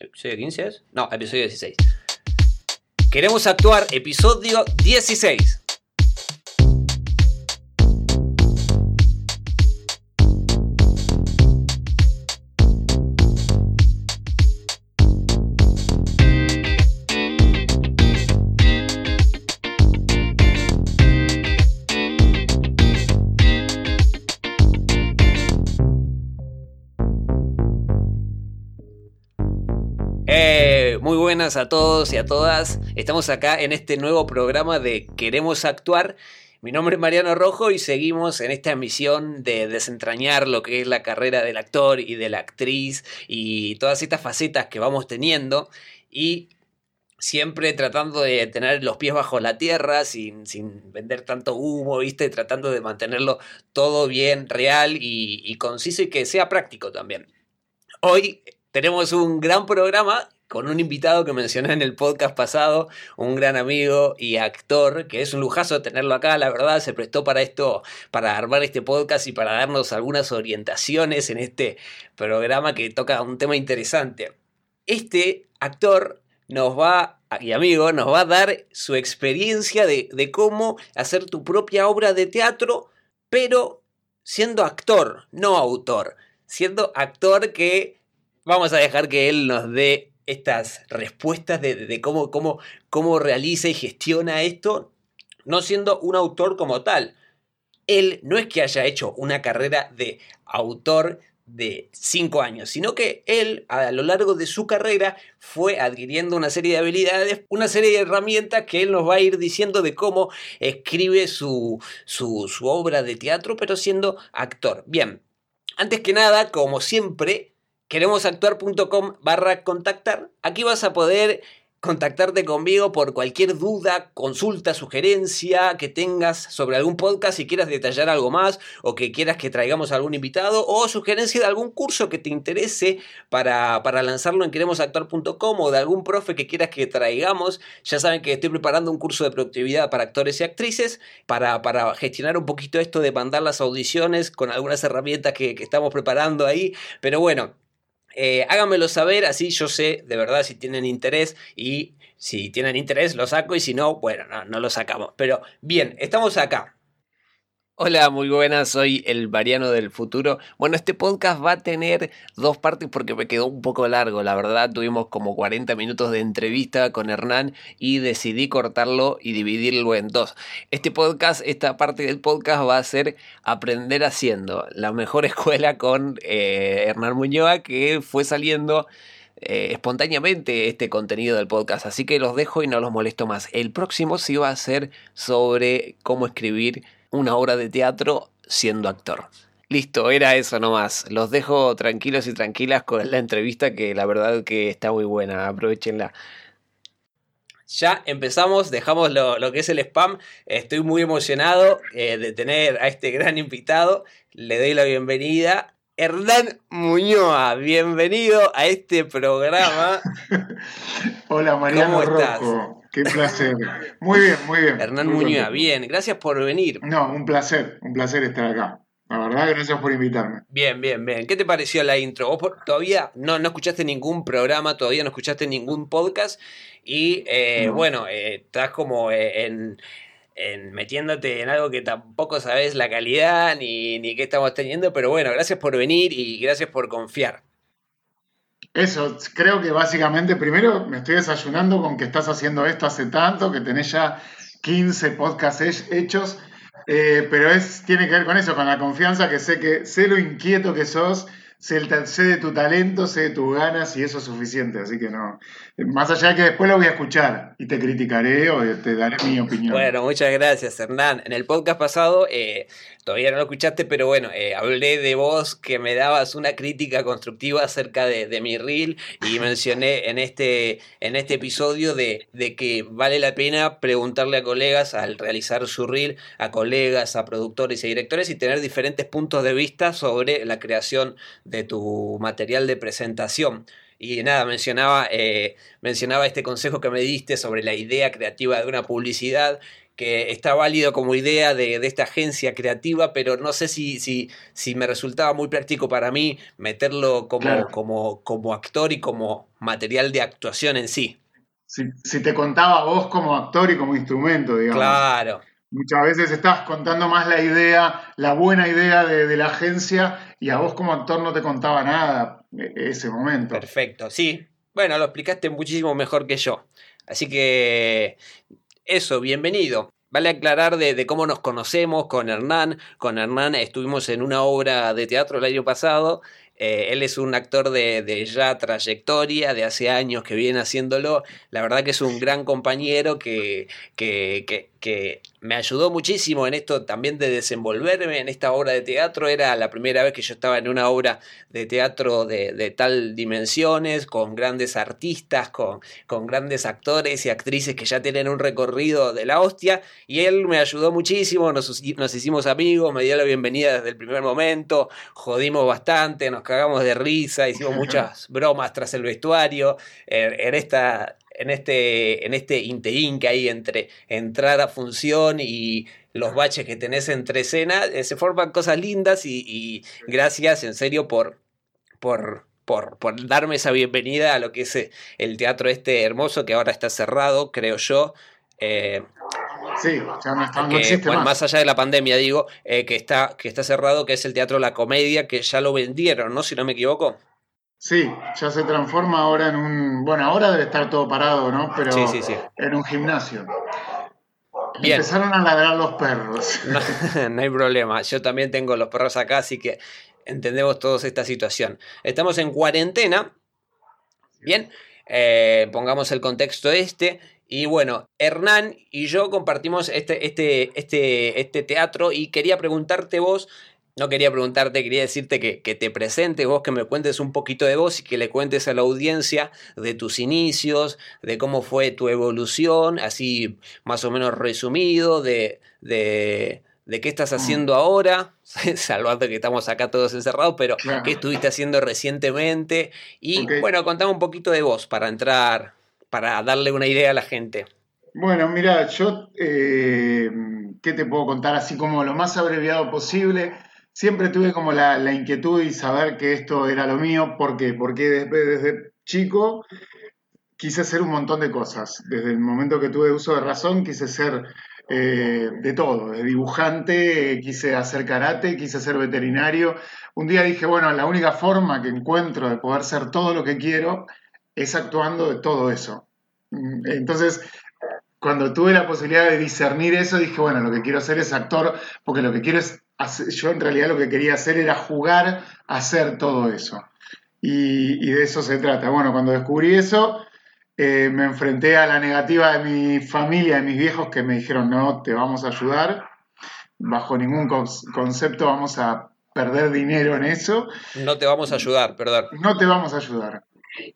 ¿Episodio 15 es? No, episodio 16. Queremos actuar, episodio 16. A todos y a todas. Estamos acá en este nuevo programa de Queremos Actuar. Mi nombre es Mariano Rojo y seguimos en esta misión de desentrañar lo que es la carrera del actor y de la actriz y todas estas facetas que vamos teniendo y siempre tratando de tener los pies bajo la tierra sin, sin vender tanto humo, ¿viste? Tratando de mantenerlo todo bien, real y conciso y que sea práctico también. Hoy tenemos un gran programa con un invitado que mencioné en el podcast pasado, un gran amigo y actor, que es un lujazo tenerlo acá, la verdad, se prestó para esto, para armar este podcast y para darnos algunas orientaciones en este programa que toca un tema interesante. Este actor nos va, y amigo, nos va a dar su experiencia de, de cómo hacer tu propia obra de teatro, pero siendo actor, no autor, siendo actor que vamos a dejar que él nos dé estas respuestas de, cómo, cómo, cómo realiza y gestiona esto, no siendo un autor como tal. Él no es que haya hecho una carrera de autor de cinco años, sino que él a lo largo de su carrera fue adquiriendo una serie de habilidades, una serie de herramientas que él nos va a ir diciendo de cómo escribe su, su obra de teatro, pero siendo actor. Bien, antes que nada, como siempre, queremosactuar.com barra contactar. Aquí vas a poder contactarte conmigo por cualquier duda, consulta, sugerencia que tengas sobre algún podcast, si quieras detallar algo más o que quieras que traigamos algún invitado o sugerencia de algún curso que te interese para, para lanzarlo en queremosactuar.com o de algún profe que quieras que traigamos. Ya saben que estoy preparando un curso de productividad para actores y actrices para, para gestionar un poquito esto de mandar las audiciones con algunas herramientas que, que estamos preparando ahí. Pero bueno, eh, háganmelo saber, así yo sé de verdad si tienen interés y si tienen interés lo saco y si no, bueno, no, no lo sacamos. Pero bien, estamos acá. Hola, muy buenas, soy el Mariano del futuro. Bueno, este podcast va a tener dos partes porque me quedó un poco largo, la verdad. Tuvimos como 40 minutos de entrevista con Hernán y decidí cortarlo y dividirlo en dos. Este podcast, esta parte del podcast va a ser Aprender haciendo, la mejor escuela con eh, Hernán Muñoa que fue saliendo eh, espontáneamente este contenido del podcast, así que los dejo y no los molesto más. El próximo sí va a ser sobre cómo escribir una obra de teatro siendo actor. Listo, era eso nomás. Los dejo tranquilos y tranquilas con la entrevista que la verdad que está muy buena. Aprovechenla. Ya empezamos, dejamos lo, lo que es el spam. Estoy muy emocionado eh, de tener a este gran invitado. Le doy la bienvenida. Hernán Muñoa, bienvenido a este programa. Hola Mariano ¿Cómo estás? Rojo, qué placer. Muy bien, muy bien. Hernán Muy Muñoa, contento. bien, gracias por venir. No, un placer, un placer estar acá. La verdad, gracias por invitarme. Bien, bien, bien. ¿Qué te pareció la intro? Vos todavía no, no escuchaste ningún programa, todavía no escuchaste ningún podcast y eh, No. bueno, eh, estás como eh, en, metiéndote en algo que tampoco sabes la calidad ni, ni qué estamos teniendo, pero bueno, gracias por venir y gracias por confiar. Eso, creo que básicamente, primero me estoy desayunando con que estás haciendo esto hace tanto, que tenés ya 15 podcasts he- hechos, eh, pero es, tiene que ver con eso, con la confianza, que sé que sé lo inquieto que sos, sé, sé de tu talento, sé de tus ganas y eso es suficiente, así que no. Más allá de que después lo voy a escuchar y te criticaré o te daré mi opinión. Bueno, muchas gracias, Hernán. En el podcast pasado, eh, todavía no lo escuchaste, pero bueno, eh, hablé de vos que me dabas una crítica constructiva acerca de, de mi reel y mencioné en este, en este episodio de, de que vale la pena preguntarle a colegas al realizar su reel, a colegas, a productores y directores y tener diferentes puntos de vista sobre la creación de tu material de presentación. Y nada, mencionaba, eh, mencionaba este consejo que me diste sobre la idea creativa de una publicidad que está válido como idea de, esta agencia creativa, pero no sé si, si, si, me resultaba muy práctico para mí meterlo como, como, como actor y como material de actuación en sí. Si, si, te contaba vos como actor y como instrumento, digamos. Claro. Muchas veces estás contando más la idea, la buena idea de, la agencia, y a vos como actor no te contaba nada e, ese momento. Perfecto, sí. Bueno, lo explicaste muchísimo mejor que yo. Así que eso, bienvenido. Vale aclarar de, cómo nos conocemos con Hernán. Con Hernán estuvimos en una obra de teatro el año pasado eh, él es un actor de, ya trayectoria, de hace años que viene haciéndolo. La verdad que es un gran compañero que, que, que me ayudó muchísimo en esto también de desenvolverme en esta obra de teatro. Era la primera vez que yo estaba en una obra de teatro de, tal dimensiones, con grandes artistas, con, con, grandes actores y actrices que ya tienen un recorrido de la hostia. Y él me ayudó muchísimo, nos, nos hicimos amigos, me dio la bienvenida desde el primer momento, jodimos bastante, nos cagamos de risa, hicimos muchas bromas tras el vestuario. en esta en este, en este interín que hay entre entrar a función y los baches que tenés entre escenas, eh, se forman cosas lindas y, gracias en serio por, por, por, por, darme esa bienvenida a lo que es eh, el teatro este hermoso que ahora está cerrado, creo yo. Eh, sí, ya no, está, existe más. más. allá de la pandemia, digo, que, está, que está cerrado, que es el Teatro La Comedia, que ya lo vendieron, ¿no? Si no me equivoco. Sí, ya se transforma ahora en un. Bueno, ahora debe estar todo parado, ¿no? Pero en un gimnasio. Empezaron a ladrar los perros. No, hay problema. Yo también tengo los perros acá, así que entendemos todos esta situación. Estamos en cuarentena. Bien, eh, pongamos el contexto este. Y bueno, Hernán y yo compartimos este, este, este, este teatro y quería preguntarte vos no quería preguntarte, quería decirte que, te presentes vos, que me cuentes un poquito de vos y que le cuentes a la audiencia de tus inicios, de cómo fue tu evolución, así más o menos resumido, de, de, qué estás mm. haciendo ahora, salvando que estamos acá todos encerrados, pero qué estuviste haciendo recientemente. Y bueno, contame un poquito de vos para entrar, para darle una idea a la gente. Bueno, mira, yo, eh, ¿qué te puedo contar? Así como lo más abreviado posible siempre tuve como la, inquietud y saber que esto era lo mío. ¿Por qué? Porque desde, chico quise hacer un montón de cosas. Desde el momento que tuve uso de razón, quise ser eh, de todo, de dibujante, quise hacer karate, quise ser veterinario. Un día dije, bueno, la única forma que encuentro de poder ser todo lo que quiero es actuando de todo eso. Mm, entonces, cuando tuve la posibilidad de discernir eso, dije, bueno, lo que quiero hacer es actor, porque lo que quiero es yo en realidad lo que quería hacer era jugar a hacer todo eso. Y, de eso se trata. Bueno, cuando descubrí eso, eh, me enfrenté a la negativa de mi familia, de mis viejos, que me dijeron, no, te vamos a ayudar. Bajo ningún concepto vamos a perder dinero en eso. No te vamos a ayudar, perdón. No te vamos a ayudar.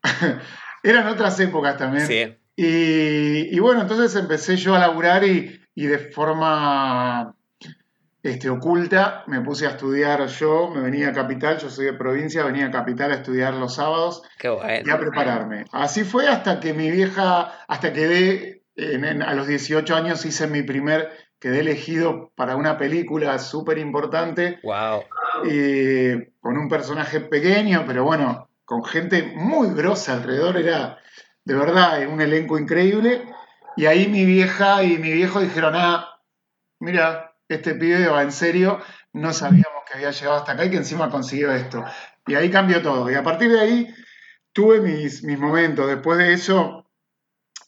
Eran otras épocas también. Sí. Y, bueno, entonces empecé yo a laburar y de forma este, oculta, me puse a estudiar yo, me venía a Capital, yo soy de provincia, venía a Capital a estudiar los sábados y a prepararme. Así fue hasta que mi vieja, hasta que a los 18 años hice mi primer, quedé elegido para una película súper importante. Wow. con un personaje pequeño, pero bueno, con gente muy grosa alrededor, era de verdad un elenco increíble. Y ahí mi vieja y mi viejo dijeron, ah, mira, este pibe va en serio, no sabíamos que había llegado hasta acá y que encima consiguió esto. Y ahí cambió todo. Y a partir de ahí tuve mis, mis momentos. Después de eso,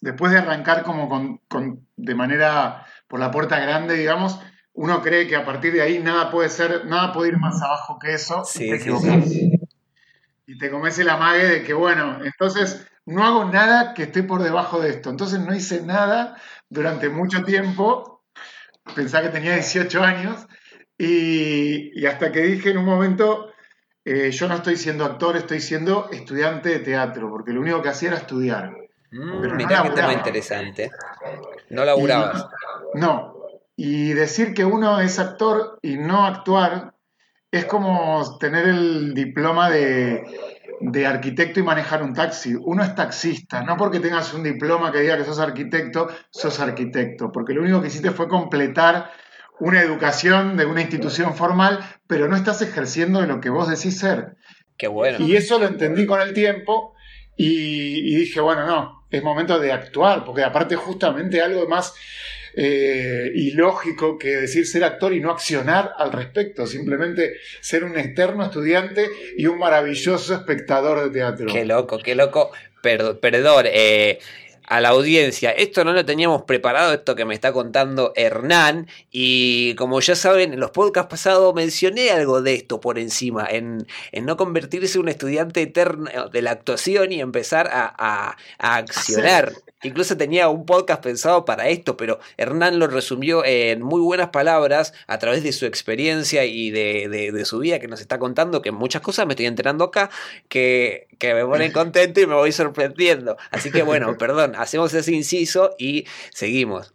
después de arrancar como con, de manera por la puerta grande, digamos, uno cree que a partir de ahí nada puede ser, nada puede ir más abajo que eso. y te equivocas. Y te comes el amague de que, bueno, entonces no hago nada que esté por debajo de esto. Entonces no hice nada durante mucho tiempo pensaba que tenía 18 años y, hasta que dije en un momento, eh, yo no estoy siendo actor, estoy siendo estudiante de teatro, porque lo único que hacía era estudiar. Mm, pero mirá no tema interesante. No laburabas. no. Y decir que uno es actor y no actuar es como tener el diploma de, de arquitecto y manejar un taxi. Uno es taxista, no porque tengas un diploma que diga que sos arquitecto, sos arquitecto, porque lo único que hiciste fue completar una educación de una institución formal, pero no estás ejerciendo de lo que vos decís ser. Qué bueno. Y eso lo entendí con el tiempo y, y dije, bueno, no, es momento de actuar, porque aparte justamente algo más eh, ilógico que decir ser actor y no accionar al respecto, simplemente ser un externo estudiante y un maravilloso espectador de teatro. Qué loco, qué loco. perdón, eh, a la audiencia. Esto no lo teníamos preparado, esto que me está contando Hernán. Y como ya saben, en los podcasts pasados mencioné algo de esto por encima, en, no convertirse en un estudiante eterno de la actuación y empezar a, a accionar. Incluso tenía un podcast pensado para esto, pero Hernán lo resumió en muy buenas palabras a través de su experiencia y de, su vida que nos está contando, que muchas cosas me estoy enterando acá, que, que me ponen contento y me voy sorprendiendo. Así que bueno, perdón, hacemos ese inciso y seguimos.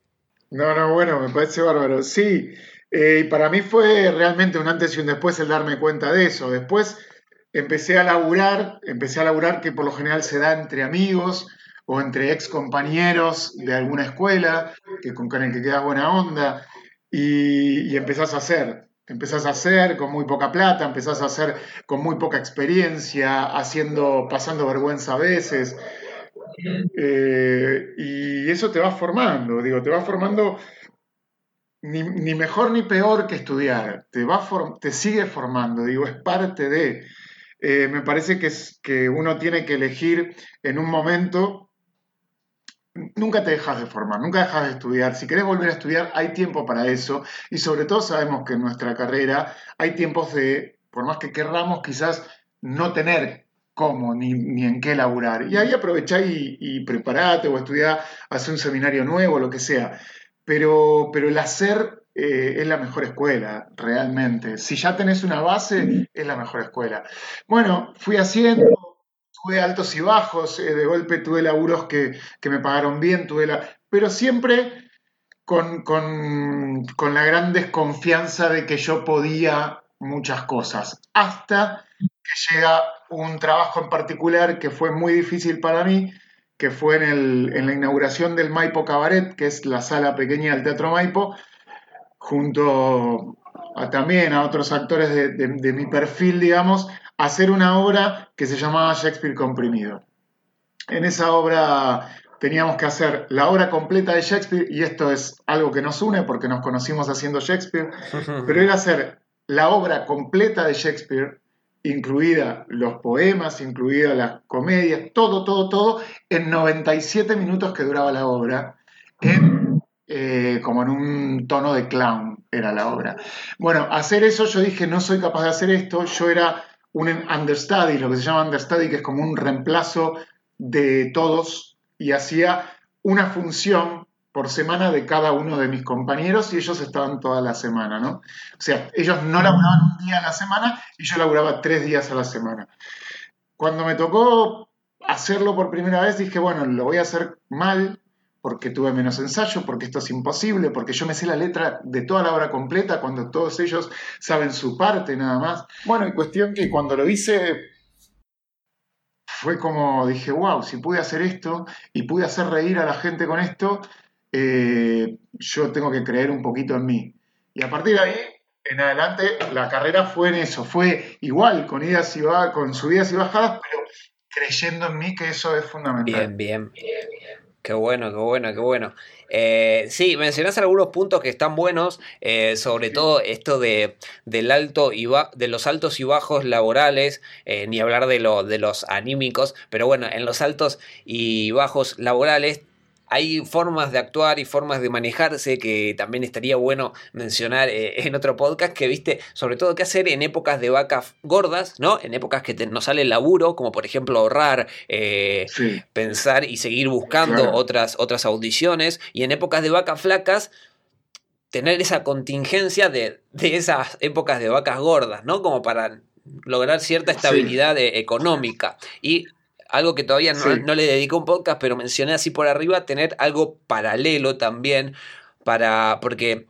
No, no, bueno, me parece bárbaro. Sí, eh, para mí fue realmente un antes y un después el darme cuenta de eso. Después empecé a laburar, empecé a laburar que por lo general se da entre amigos o entre ex compañeros de alguna escuela que, con el que quedas buena onda y, empezás a hacer. Empezás a hacer con muy poca plata, empezás a hacer con muy poca experiencia, haciendo, pasando vergüenza a veces. Eh, y eso te va formando, digo, te va formando ni, mejor ni peor que estudiar, te, va te sigue formando, digo, es parte de... Eh, me parece que, es, que uno tiene que elegir en un momento nunca te dejas de formar, nunca dejas de estudiar. Si querés volver a estudiar, hay tiempo para eso. Y sobre todo sabemos que en nuestra carrera hay tiempos de, por más que querramos, quizás no tener cómo ni, en qué laburar. Y ahí aprovechá y, y preparate o estudiá, hace un seminario nuevo, lo que sea. Pero, pero el hacer eh, es la mejor escuela, realmente. Si ya tenés una base, es la mejor escuela. Bueno, fui haciendo, tuve altos y bajos, eh, de golpe tuve laburos que, me pagaron bien, tuve la... pero siempre con, la gran desconfianza de que yo podía muchas cosas, hasta que llega un trabajo en particular que fue muy difícil para mí, que fue en, la inauguración del Maipo Cabaret, que es la sala pequeña del Teatro Maipo, junto a, también a otros actores de mi perfil, digamos, hacer una obra que se llamaba Shakespeare comprimido. En esa obra teníamos que hacer la obra completa de Shakespeare, y esto es algo que nos une porque nos conocimos haciendo Shakespeare, pero era hacer la obra completa de Shakespeare, incluida los poemas, incluida las comedias, todo, todo, todo, en 97 minutos que duraba la obra, eh, como en un tono de clown era la obra. Bueno, hacer eso yo dije, no soy capaz de hacer esto, yo era un understudy, lo que se llama understudy, que es como un reemplazo de todos, y hacía una función por semana de cada uno de mis compañeros y ellos estaban toda la semana, ¿no? O sea, ellos no laburaban un día a la semana y yo laburaba tres días a la semana. Cuando me tocó hacerlo por primera vez dije, bueno, lo voy a hacer mal, porque tuve menos ensayo, porque esto es imposible, porque yo me sé la letra de toda la obra completa cuando todos ellos saben su parte nada más. Bueno, y cuestión que cuando lo hice fue como dije, wow, si pude hacer esto y pude hacer reír a la gente con esto, eh, yo tengo que creer un poquito en mí. Y a partir de ahí, en adelante, la carrera fue en eso, fue igual, con, idas y con subidas y bajadas, pero creyendo en mí que eso es fundamental. Bien, bien. Qué bueno, qué bueno, qué bueno. Eh, sí, mencionás algunos puntos que están buenos, eh, sobre todo esto de, del alto y de los altos y bajos laborales, eh, ni hablar de, lo, de los anímicos, pero bueno, en los altos y bajos laborales hay formas de actuar y formas de manejarse que también estaría bueno mencionar eh, en otro podcast que viste, sobre todo qué hacer en épocas de vacas gordas, ¿no? En épocas que no sale el laburo, como por ejemplo ahorrar, eh, pensar y seguir buscando otras, otras audiciones, y en épocas de vacas flacas, tener esa contingencia de, esas épocas de vacas gordas, ¿no? Como para lograr cierta estabilidad eh, económica. Y algo que todavía no, le dedico un podcast, pero mencioné así por arriba, tener algo paralelo también para, porque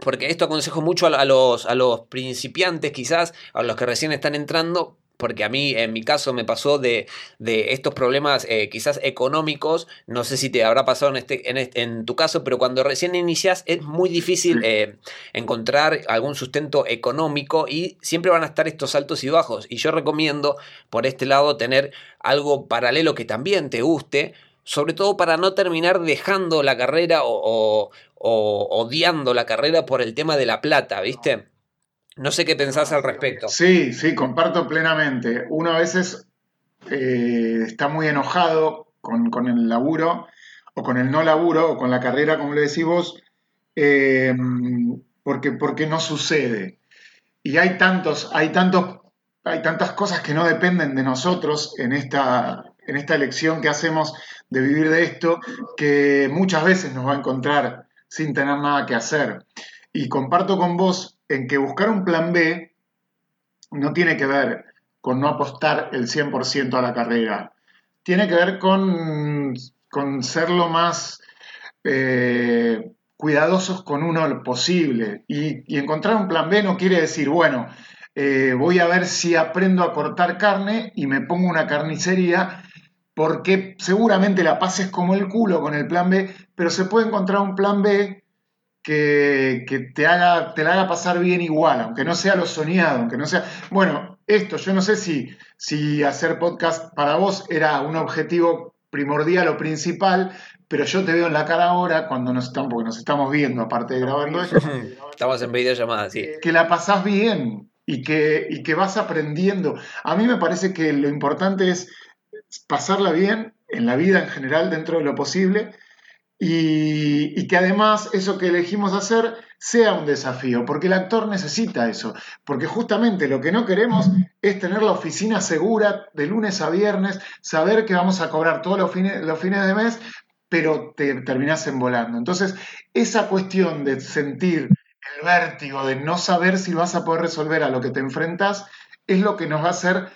porque esto aconsejo mucho a, los, a los principiantes quizás, a los que recién están entrando, porque a mí en mi caso me pasó de, de estos problemas eh, quizás económicos, no sé si te habrá pasado en, este, en, en tu caso, pero cuando recién inicias es muy difícil eh, encontrar algún sustento económico y siempre van a estar estos altos y bajos. Y yo recomiendo por este lado tener algo paralelo que también te guste, sobre todo para no terminar dejando la carrera o, o odiando la carrera por el tema de la plata, ¿viste? No sé qué pensás al respecto. Sí, sí, comparto plenamente. Uno a veces eh, está muy enojado con, con, el laburo o con el no laburo o con la carrera, como le decís vos, eh, porque, porque no sucede. Y hay tantos, hay tantos, hay tantas cosas que no dependen de nosotros en esta, en esta elección que hacemos de vivir de esto, que muchas veces nos va a encontrar sin tener nada que hacer. Y comparto con vos en que buscar un plan B no tiene que ver con no apostar el 100% a la carrera, tiene que ver con, con ser lo más eh, cuidadosos con uno posible. Y, encontrar un plan B no quiere decir, bueno, eh, voy a ver si aprendo a cortar carne y me pongo una carnicería, porque seguramente la pases como el culo con el plan B, pero se puede encontrar un plan B que, te, haga, te la haga pasar bien igual, aunque no sea lo soñado, aunque no sea... Bueno, esto, yo no sé si, si hacer podcast para vos era un objetivo primordial o principal, pero yo te veo en la cara ahora, cuando nos estamos, porque nos estamos viendo, aparte de grabando esto. Estamos en videollamada, sí. Que la pasás bien y que, y que vas aprendiendo. A mí me parece que lo importante es pasarla bien en la vida en general, dentro de lo posible, y, que además eso que elegimos hacer sea un desafío, porque el actor necesita eso, porque justamente lo que no queremos es tener la oficina segura de lunes a viernes, saber que vamos a cobrar todos los fines, los fines de mes, pero te terminás volando. Entonces, esa cuestión de sentir el vértigo, de no saber si vas a poder resolver a lo que te enfrentas, es lo que nos va a hacer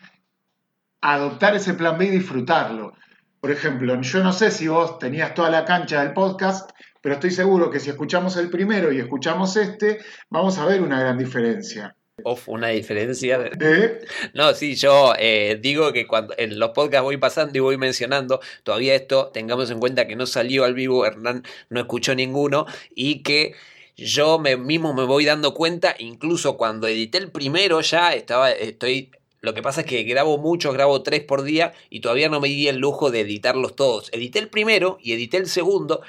adoptar ese plan B y disfrutarlo. Por ejemplo, yo no sé si vos tenías toda la cancha del podcast, pero estoy seguro que si escuchamos el primero y escuchamos este, vamos a ver una gran diferencia. Uf, una diferencia. ¿Eh? No, sí, yo eh, digo que cuando en los podcasts voy pasando y voy mencionando, todavía esto, tengamos en cuenta que no salió al vivo, Hernán no escuchó ninguno y que yo me, mismo me voy dando cuenta, incluso cuando edité el primero ya estaba, estoy lo que pasa es que grabo mucho, grabo tres por día y todavía no me di el lujo de editarlos todos. Edité el primero y edité el segundo.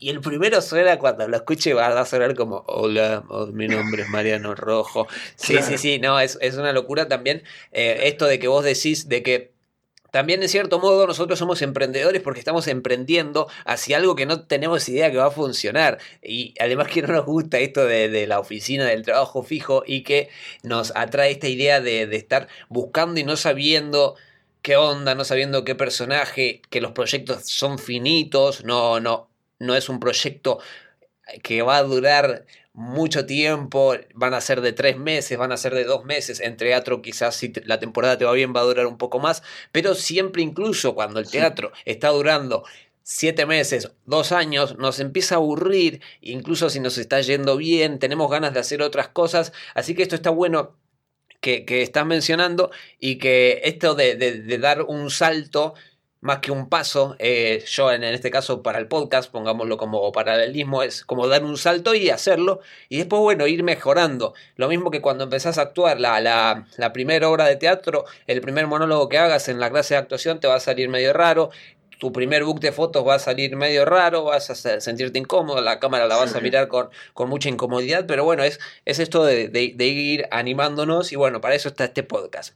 Y el primero suena cuando lo escuche va a sonar como, hola, oh, mi nombre es Mariano Rojo. Sí, sí, sí, no, es, es una locura también eh, esto de que vos decís de que también, en cierto modo, nosotros somos emprendedores porque estamos emprendiendo hacia algo que no tenemos idea que va a funcionar. Y además que no nos gusta esto de, la oficina del trabajo fijo y que nos atrae esta idea de, de estar buscando y no sabiendo qué onda, no sabiendo qué personaje, que los proyectos son finitos, no, no, no es un proyecto que va a durar mucho tiempo, van a ser de tres meses, van a ser de dos meses, en teatro quizás si la temporada te va bien va a durar un poco más, pero siempre incluso cuando el teatro está durando siete meses, dos años, nos empieza a aburrir, incluso si nos está yendo bien, tenemos ganas de hacer otras cosas, así que esto está bueno que, que estás mencionando y que esto de, de dar un salto más que un paso, eh, yo en, este caso para el podcast, pongámoslo como paralelismo, es como dar un salto y hacerlo, y después, bueno, ir mejorando. Lo mismo que cuando empezás a actuar, la, la, la primera obra de teatro, el primer monólogo que hagas en la clase de actuación te va a salir medio raro, tu primer book de fotos va a salir medio raro, vas a sentirte incómodo, la cámara la vas a mirar con, con mucha incomodidad, pero bueno, es, es esto de, de ir animándonos y bueno, para eso está este podcast.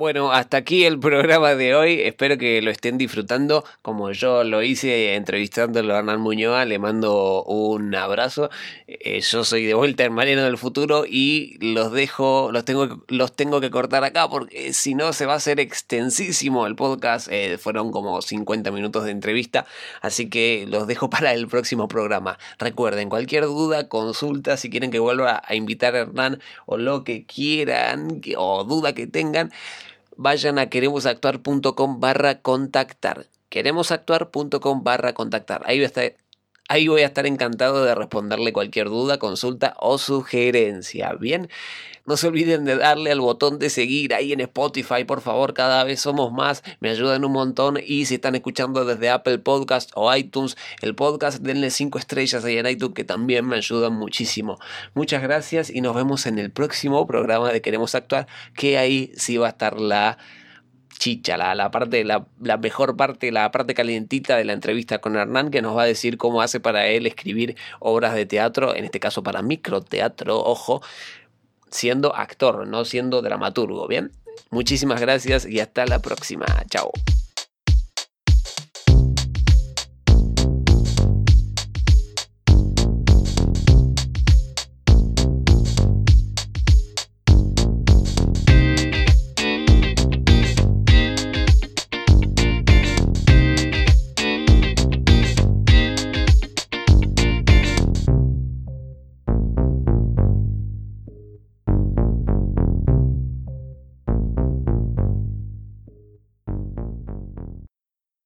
Bueno, hasta aquí el programa de hoy. Espero que lo estén disfrutando como yo lo hice entrevistándolo a Hernán Muñoz. Le mando un abrazo. Eh, yo soy de vuelta en Mariano del Futuro y los dejo, los tengo, los tengo que cortar acá porque si no se va a hacer extensísimo el podcast. Eh, fueron como 50 minutos de entrevista, así que los dejo para el próximo programa. Recuerden, cualquier duda, consulta, si quieren que vuelva a invitar a Hernán o lo que quieran o duda que tengan vayan a queremosactuar.com barra contactar. Queremosactuar.com barra contactar. Ahí va, a estar, Ahí voy a estar encantado de responderle cualquier duda, consulta o sugerencia. Bien, no se olviden de darle al botón de seguir ahí en Spotify, por favor, cada vez somos más, me ayudan un montón y si están escuchando desde Apple Podcast o iTunes, el podcast denle 5 estrellas ahí en iTunes que también me ayudan muchísimo. Muchas gracias y nos vemos en el próximo programa de Queremos Actuar, que ahí sí va a estar la chicha, la, la parte, la, la, mejor parte, la parte calientita de la entrevista con Hernán, que nos va a decir cómo hace para él escribir obras de teatro, en este caso para microteatro, ojo, siendo actor, no siendo dramaturgo, ¿bien? Muchísimas gracias y hasta la próxima. Chao.